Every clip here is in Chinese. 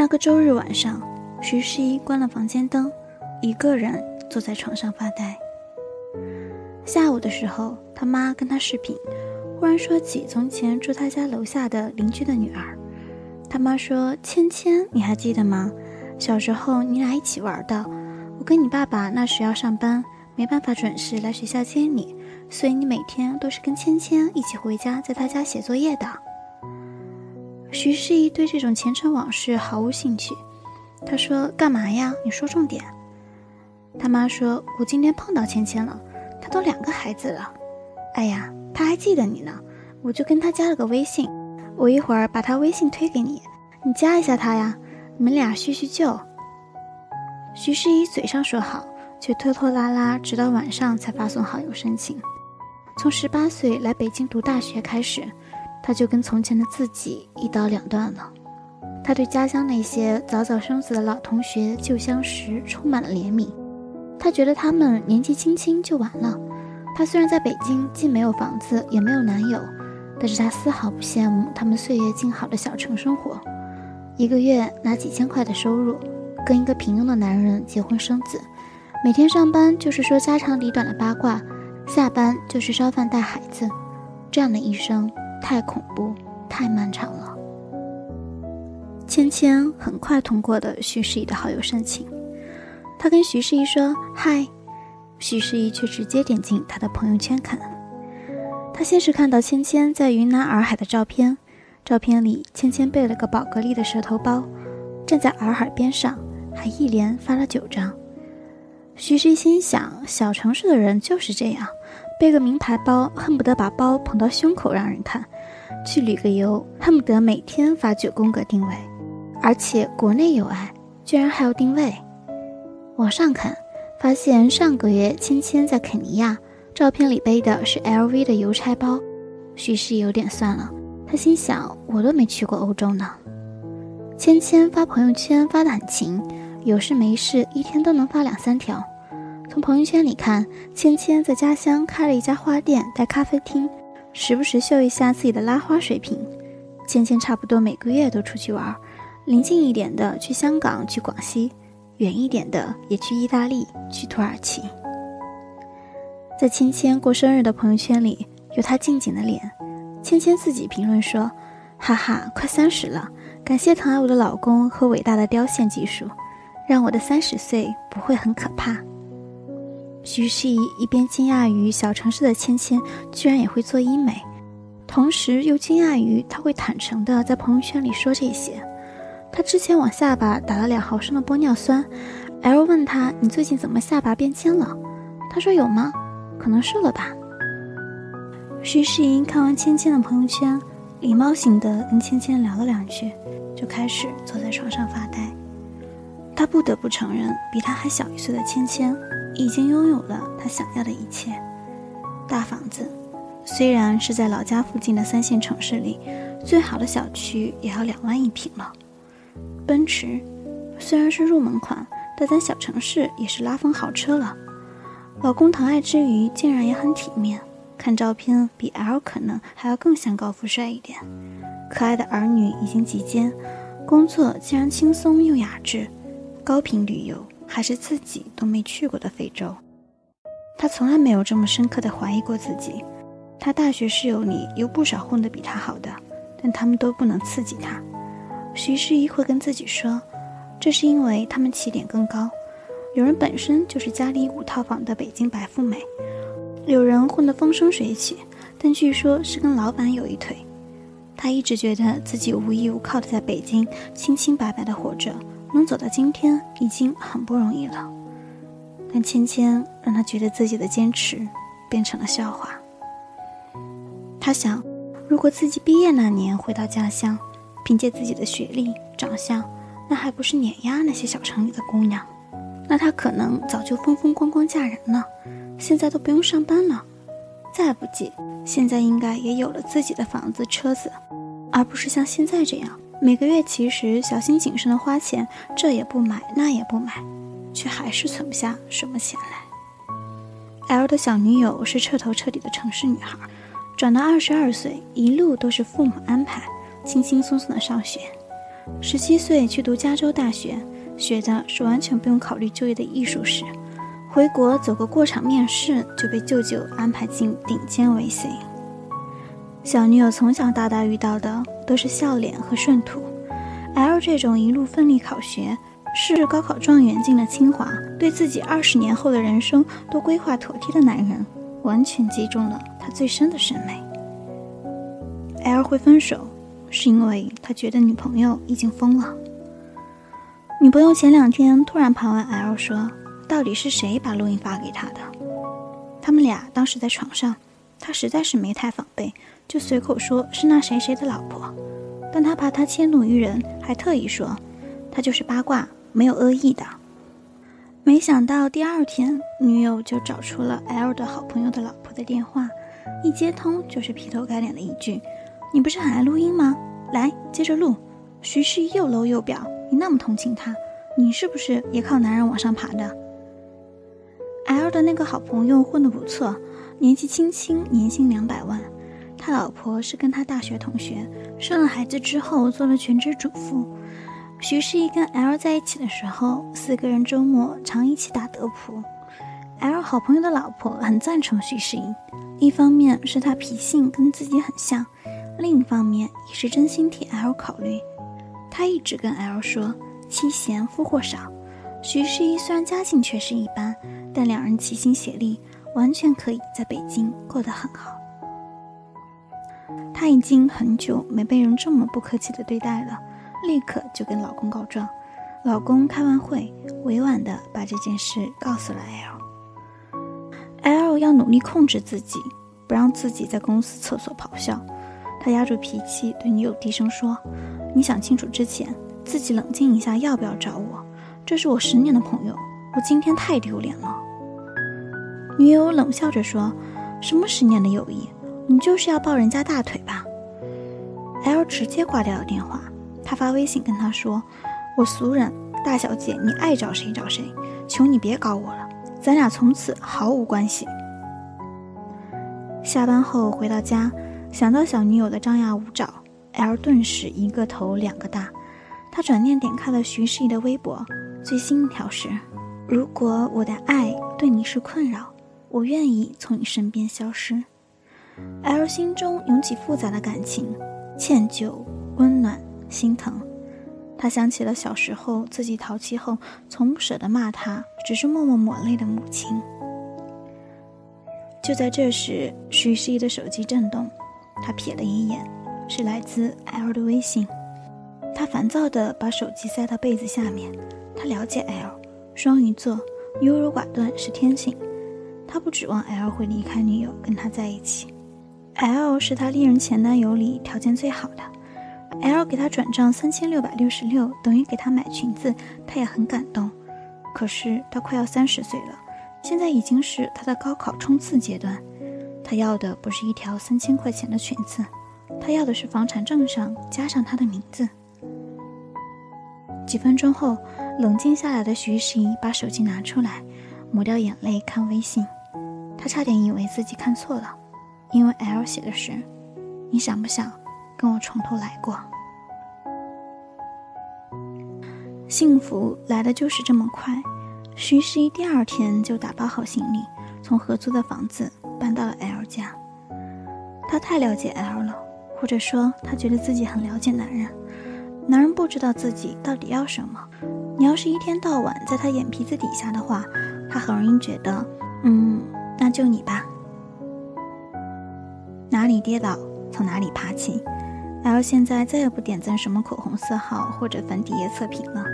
那个周日晚上，徐十一关了房间灯，一个人坐在床上发呆。下午的时候，他妈跟他视频，忽然说起从前住他家楼下的邻居的女儿。他妈说：“芊芊，你还记得吗？小时候你俩一起玩的。我跟你爸爸那时要上班，没办法准时来学校接你，所以你每天都是跟芊芊一起回家，在他家写作业的。”徐世义对这种前尘往事毫无兴趣。他说：“干嘛呀？你说重点。”他妈说：“我今天碰到芊芊了，她都两个孩子了。哎呀，她还记得你呢，我就跟她加了个微信。我一会儿把她微信推给你，你加一下她呀，你们俩叙叙旧。”徐世义嘴上说好，却拖拖拉拉，直到晚上才发送好友申请。从十八岁来北京读大学开始。他就跟从前的自己一刀两断了。他对家乡那些早早生子的老同学、旧相识充满了怜悯。他觉得他们年纪轻轻就完了。他虽然在北京既没有房子也没有男友，但是他丝毫不羡慕他们岁月静好的小城生活。一个月拿几千块的收入，跟一个平庸的男人结婚生子，每天上班就是说家长里短的八卦，下班就是烧饭带孩子，这样的一生。太恐怖，太漫长了。芊芊很快通过的徐世义的好友申请，他跟徐世义说嗨，徐世义却直接点进他的朋友圈看。他先是看到芊芊在云南洱海的照片，照片里芊芊背了个宝格丽的蛇头包，站在洱海边上，还一连发了九张。徐世义心想，小城市的人就是这样。背个名牌包，恨不得把包捧到胸口让人看；去旅个游，恨不得每天发九宫格定位，而且国内有爱，居然还要定位。往上看，发现上个月芊芊在肯尼亚，照片里背的是 LV 的邮差包。许是有点算了，他心想：我都没去过欧洲呢。芊芊发朋友圈发得很勤，有事没事一天都能发两三条。从朋友圈里看，芊芊在家乡开了一家花店带咖啡厅，时不时秀一下自己的拉花水平。芊芊差不多每个月都出去玩，临近一点的去香港、去广西，远一点的也去意大利、去土耳其。在芊芊过生日的朋友圈里，有她静静的脸。芊芊自己评论说：“哈哈，快三十了，感谢疼爱我的老公和伟大的雕线技术，让我的三十岁不会很可怕。”徐世义一边惊讶于小城市的芊芊居然也会做医美，同时又惊讶于她会坦诚地在朋友圈里说这些。她之前往下巴打了两毫升的玻尿酸，L 问她：“你最近怎么下巴变尖了？”她说：“有吗？可能瘦了吧。”徐世义看完芊芊的朋友圈，礼貌性的跟芊芊聊了两句，就开始坐在床上发呆。他不得不承认，比他还小一岁的芊芊。已经拥有了他想要的一切，大房子，虽然是在老家附近的三线城市里，最好的小区也要两万一平了。奔驰，虽然是入门款，但在小城市也是拉风豪车了。老公疼爱之余，竟然也很体面，看照片比 L 可能还要更像高富帅一点。可爱的儿女已经及肩，工作竟然轻松又雅致，高频旅游。还是自己都没去过的非洲，他从来没有这么深刻的怀疑过自己。他大学室友里有不少混得比他好的，但他们都不能刺激他。徐诗怡会跟自己说，这是因为他们起点更高。有人本身就是家里五套房的北京白富美，有人混得风生水起，但据说是跟老板有一腿。他一直觉得自己无依无靠的在北京清清白白的活着。能走到今天已经很不容易了，但芊芊让他觉得自己的坚持变成了笑话。他想，如果自己毕业那年回到家乡，凭借自己的学历、长相，那还不是碾压那些小城里的姑娘？那他可能早就风风光光嫁人了，现在都不用上班了。再不济，现在应该也有了自己的房子、车子，而不是像现在这样。每个月其实小心谨慎的花钱，这也不买那也不买，却还是存不下什么钱来。L 的小女友是彻头彻底的城市女孩，转到二十二岁，一路都是父母安排，轻轻松松的上学。十七岁去读加州大学，学的是完全不用考虑就业的艺术史。回国走个过场面试，就被舅舅安排进顶尖 VC。小女友从小到大遇到的都是笑脸和顺土，L 这种一路奋力考学，是高考状元进了清华，对自己二十年后的人生都规划妥帖的男人，完全击中了他最深的审美。L 会分手，是因为他觉得女朋友已经疯了。女朋友前两天突然盘问 L 说。到底是谁把录音发给他的？他们俩当时在床上，他实在是没太防备，就随口说是那谁谁的老婆。但他怕他迁怒于人，还特意说他就是八卦，没有恶意的。没想到第二天，女友就找出了 L 的好朋友的老婆的电话，一接通就是劈头盖脸的一句：“你不是很爱录音吗？来，接着录。徐世又搂又表，你那么同情他，你是不是也靠男人往上爬的？” L 的那个好朋友混得不错，年纪轻轻，年薪两百万。他老婆是跟他大学同学，生了孩子之后做了全职主妇。徐世义跟 L 在一起的时候，四个人周末常一起打德扑。L 好朋友的老婆很赞成徐世义，一方面是他脾性跟自己很像，另一方面也是真心替 L 考虑。他一直跟 L 说：“妻贤夫祸少。”徐世义虽然家境确实一般。但两人齐心协力，完全可以在北京过得很好。她已经很久没被人这么不客气的对待了，立刻就跟老公告状。老公开完会，委婉的把这件事告诉了 L。L 要努力控制自己，不让自己在公司厕所咆哮。他压住脾气对女友低声说：“你想清楚之前，自己冷静一下，要不要找我？这是我十年的朋友。”我今天太丢脸了。女友冷笑着说：“什么十年的友谊？你就是要抱人家大腿吧？”L 直接挂掉了电话。他发微信跟他说：“我俗人，大小姐，你爱找谁找谁，求你别搞我了，咱俩从此毫无关系。”下班后回到家，想到小女友的张牙舞爪，L 顿时一个头两个大。他转念点开了徐世义的微博，最新一条是。如果我的爱对你是困扰，我愿意从你身边消失。L 心中涌起复杂的感情，歉疚、温暖、心疼。他想起了小时候自己淘气后，从不舍得骂他，只是默默抹泪的母亲。就在这时，徐世义的手机震动，他瞥了一眼，是来自 L 的微信。他烦躁地把手机塞到被子下面。他了解 L。双鱼座优柔寡断是天性，他不指望 L 会离开女友跟他在一起。L 是他历任前男友里条件最好的，L 给他转账三千六百六十六，等于给他买裙子，他也很感动。可是他快要三十岁了，现在已经是他的高考冲刺阶段，他要的不是一条三千块钱的裙子，他要的是房产证上加上他的名字。几分钟后。冷静下来的徐世怡把手机拿出来，抹掉眼泪看微信。他差点以为自己看错了，因为 L 写的是：“你想不想跟我从头来过？”幸福来的就是这么快。徐十一第二天就打包好行李，从合租的房子搬到了 L 家。他太了解 L 了，或者说他觉得自己很了解男人。男人不知道自己到底要什么。你要是一天到晚在他眼皮子底下的话，他很容易觉得，嗯，那就你吧。哪里跌倒从哪里爬起。L 现在再也不点赞什么口红色号或者粉底液测评了，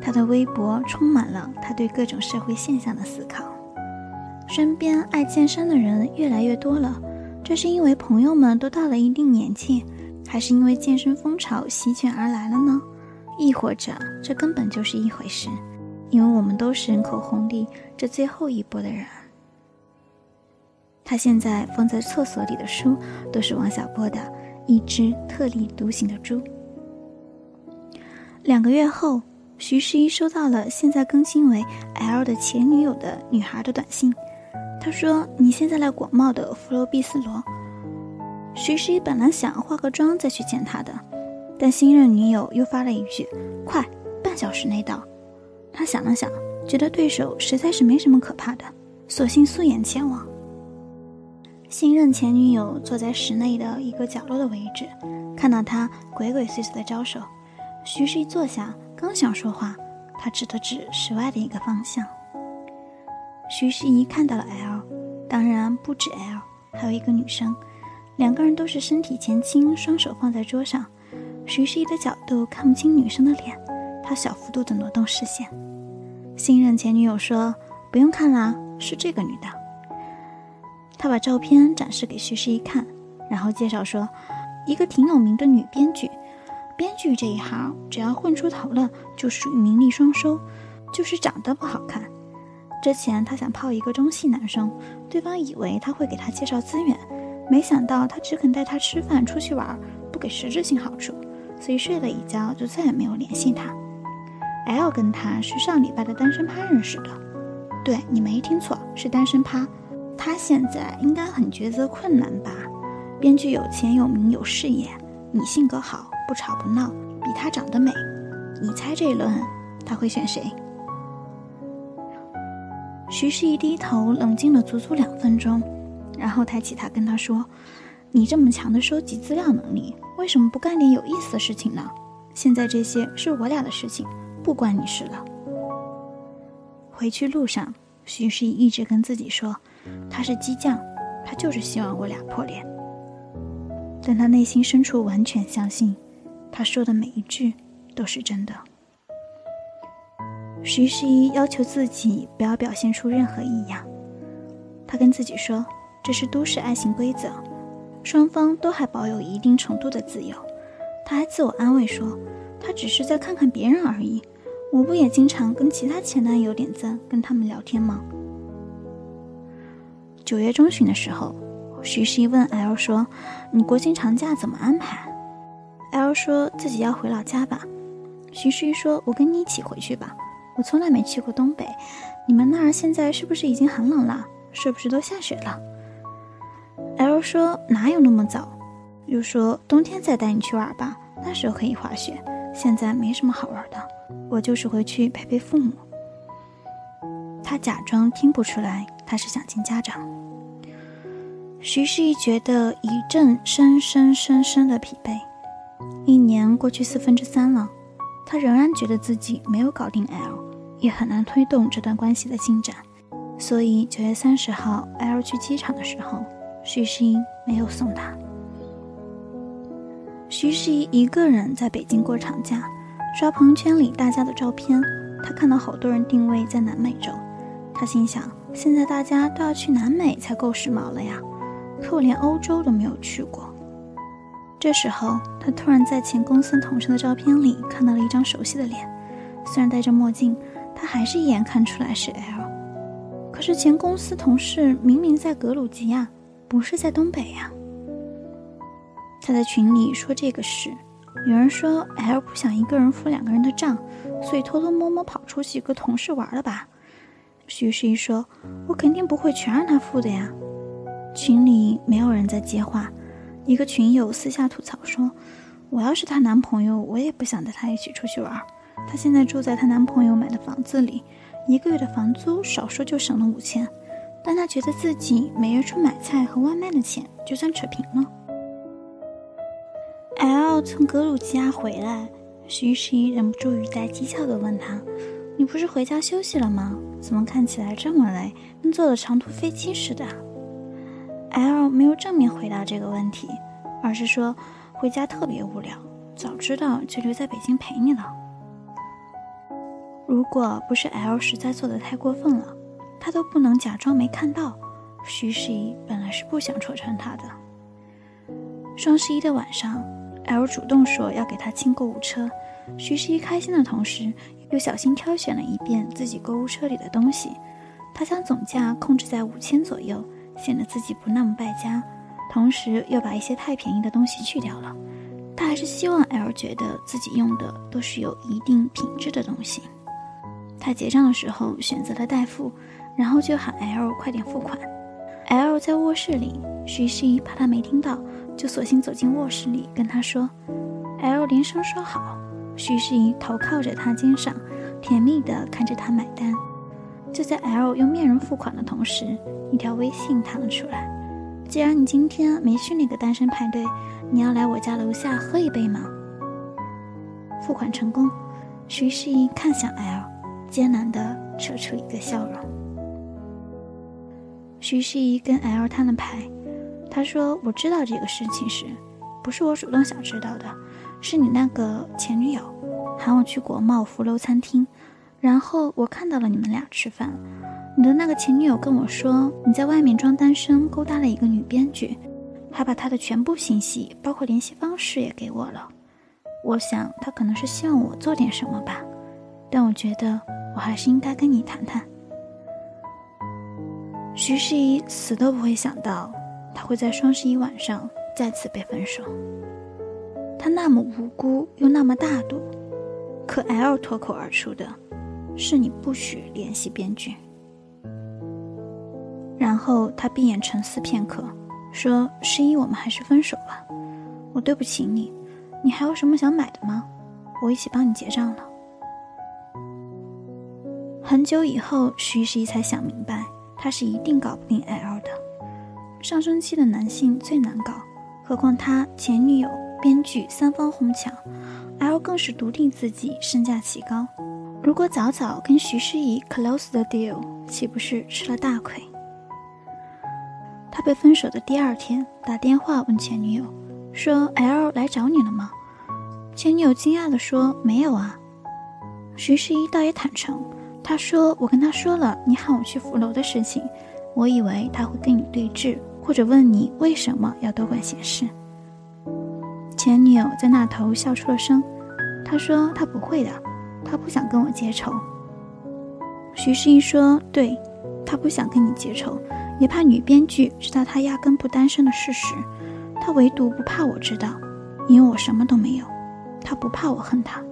他的微博充满了他对各种社会现象的思考。身边爱健身的人越来越多了，这是因为朋友们都到了一定年纪，还是因为健身风潮席卷而来了呢？亦或者，这根本就是一回事，因为我们都是人口红利这最后一波的人。他现在放在厕所里的书，都是王小波的《一只特立独行的猪》。两个月后，徐十一收到了现在更新为 L 的前女友的女孩的短信，他说：“你现在来广袤的弗罗毕斯罗。”徐十一本来想化个妆再去见他的。但新任女友又发了一句：“快，半小时内到。”他想了想，觉得对手实在是没什么可怕的，索性素颜前往。新任前女友坐在室内的一个角落的位置，看到他鬼鬼祟祟的招手，徐氏一坐下，刚想说话，他指了指室外的一个方向。徐世怡看到了 L，当然不止 L，还有一个女生，两个人都是身体前倾，双手放在桌上。徐世怡的角度看不清女生的脸，她小幅度的挪动视线。新任前女友说：“不用看啦，是这个女的。”他把照片展示给徐世怡看，然后介绍说：“一个挺有名的女编剧，编剧这一行只要混出头了，就属于名利双收，就是长得不好看。”之前他想泡一个中戏男生，对方以为他会给他介绍资源，没想到他只肯带他吃饭、出去玩，不给实质性好处，所以睡了一觉就再也没有联系他。L 跟他是上礼拜的单身趴认识的，对你没听错，是单身趴。他现在应该很抉择困难吧？编剧有钱有名有事业，你性格好，不吵不闹，比他长得美，你猜这一轮他会选谁？徐世一低头，冷静了足足两分钟，然后抬起头跟他说：“你这么强的收集资料能力，为什么不干点有意思的事情呢？现在这些是我俩的事情，不关你事了。”回去路上，徐世一一直跟自己说：“他是激将，他就是希望我俩破裂。”但他内心深处完全相信，他说的每一句都是真的。徐十一要求自己不要表现出任何异样，他跟自己说这是都市爱情规则，双方都还保有一定程度的自由。他还自我安慰说，他只是在看看别人而已，我不也经常跟其他前男友点赞，跟他们聊天吗？九月中旬的时候，徐十一问 L 说：“你国庆长假怎么安排？”L 说自己要回老家吧。徐十一说：“我跟你一起回去吧。”我从来没去过东北，你们那儿现在是不是已经很冷了？是不是都下雪了？L 说哪有那么早？又说冬天再带你去玩吧，那时候可以滑雪。现在没什么好玩的，我就是回去陪陪父母。他假装听不出来，他是想见家长。徐世义觉得一阵深深深深的疲惫。一年过去四分之三了。他仍然觉得自己没有搞定 L，也很难推动这段关系的进展。所以九月三十号，L 去机场的时候，徐世一没有送他。徐世一一个人在北京过长假，刷朋友圈里大家的照片，他看到好多人定位在南美洲，他心想：现在大家都要去南美才够时髦了呀，可我连欧洲都没有去过。这时候，他突然在前公司同事的照片里看到了一张熟悉的脸，虽然戴着墨镜，他还是一眼看出来是 L。可是前公司同事明明在格鲁吉亚，不是在东北呀。他在群里说这个事，有人说 L 不想一个人付两个人的账，所以偷偷摸摸跑出去跟同事玩了吧。徐世一说：“我肯定不会全让他付的呀。”群里没有人在接话。一个群友私下吐槽说：“我要是她男朋友，我也不想带她一起出去玩。她现在住在她男朋友买的房子里，一个月的房租少说就省了五千，但她觉得自己每月出买菜和外卖的钱就算扯平了。”L 从格鲁吉亚回来，徐十一忍不住语带讥诮地问他：“你不是回家休息了吗？怎么看起来这么累，跟坐了长途飞机似的？” L 没有正面回答这个问题，而是说回家特别无聊，早知道就留在北京陪你了。如果不是 L 实在做的太过分了，他都不能假装没看到。徐十一本来是不想戳穿他的。双十一的晚上，L 主动说要给他清购物车，徐十一开心的同时，又小心挑选了一遍自己购物车里的东西，他将总价控制在五千左右。显得自己不那么败家，同时又把一些太便宜的东西去掉了。他还是希望 L 觉得自己用的都是有一定品质的东西。他结账的时候选择了代付，然后就喊 L 快点付款。L 在卧室里，徐熙怕他没听到，就索性走进卧室里跟他说，L 连声说好。徐世怡头靠着他肩上，甜蜜地看着他买单。就在 L 用面容付款的同时，一条微信弹了出来：“既然你今天没去那个单身派对，你要来我家楼下喝一杯吗？”付款成功，徐世怡看向 L，艰难地扯出一个笑容。徐世怡跟 L 摊了牌，他说：“我知道这个事情时，不是我主动想知道的，是你那个前女友喊我去国贸福楼餐厅，然后我看到了你们俩吃饭。你的那个前女友跟我说，你在外面装单身，勾搭了一个女编剧，还把她的全部信息，包括联系方式也给我了。我想她可能是希望我做点什么吧，但我觉得我还是应该跟你谈谈。”徐世怡死都不会想到，他会在双十一晚上再次被分手。他那么无辜又那么大度，可 L 脱口而出的，是你不许联系编剧。然后他闭眼沉思片刻，说：“十一，我们还是分手吧。我对不起你，你还有什么想买的吗？我一起帮你结账了。”很久以后，徐十一才想明白。他是一定搞不定 L 的，上升期的男性最难搞，何况他前女友、编剧三方哄抢，L 更是笃定自己身价奇高。如果早早跟徐诗怡 close the deal，岂不是吃了大亏？他被分手的第二天打电话问前女友，说 L 来找你了吗？前女友惊讶地说没有啊。徐诗怡倒也坦诚。他说：“我跟他说了你喊我去福楼的事情，我以为他会跟你对峙，或者问你为什么要多管闲事。”前女友在那头笑出了声，她说：“她不会的，她不想跟我结仇。”徐世英说：“对，他不想跟你结仇，也怕女编剧知道他压根不单身的事实，他唯独不怕我知道，因为我什么都没有，他不怕我恨他。”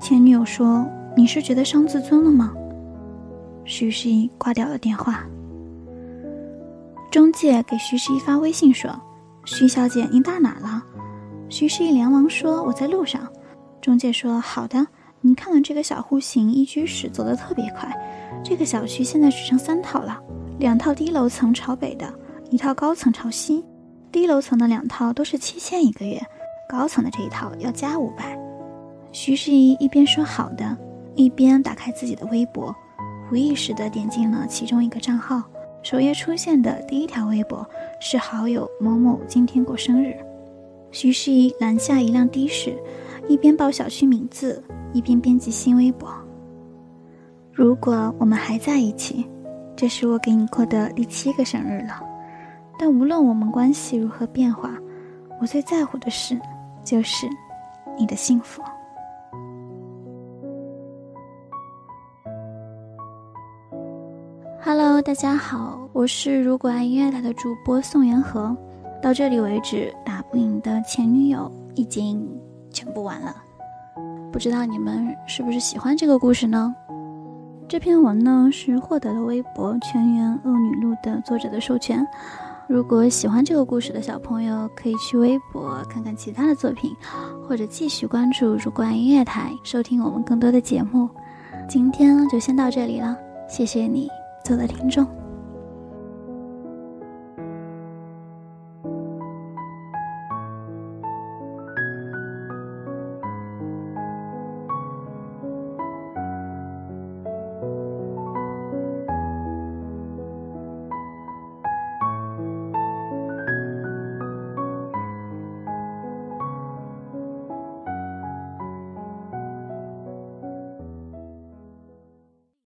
前女友说。你是觉得伤自尊了吗？徐世义挂掉了电话。中介给徐世义发微信说：“徐小姐，您到哪了？”徐世义连忙说：“我在路上。”中介说：“好的，您看看这个小户型一居室，走得特别快。这个小区现在只剩三套了，两套低楼层朝北的，一套高层朝西。低楼层的两套都是七千一个月，高层的这一套要加五百。”徐世义一边说：“好的。”一边打开自己的微博，无意识地点进了其中一个账号，首页出现的第一条微博是好友某某今天过生日。徐诗怡拦下一辆的士，一边报小区名字，一边编辑新微博。如果我们还在一起，这是我给你过的第七个生日了。但无论我们关系如何变化，我最在乎的事，就是你的幸福。Hello，大家好，我是如果爱音乐台的主播宋元和。到这里为止，打不赢的前女友已经全部完了。不知道你们是不是喜欢这个故事呢？这篇文呢是获得了微博“全员恶女录”的作者的授权。如果喜欢这个故事的小朋友，可以去微博看看其他的作品，或者继续关注如果爱音乐台，收听我们更多的节目。今天就先到这里了，谢谢你。做的听众。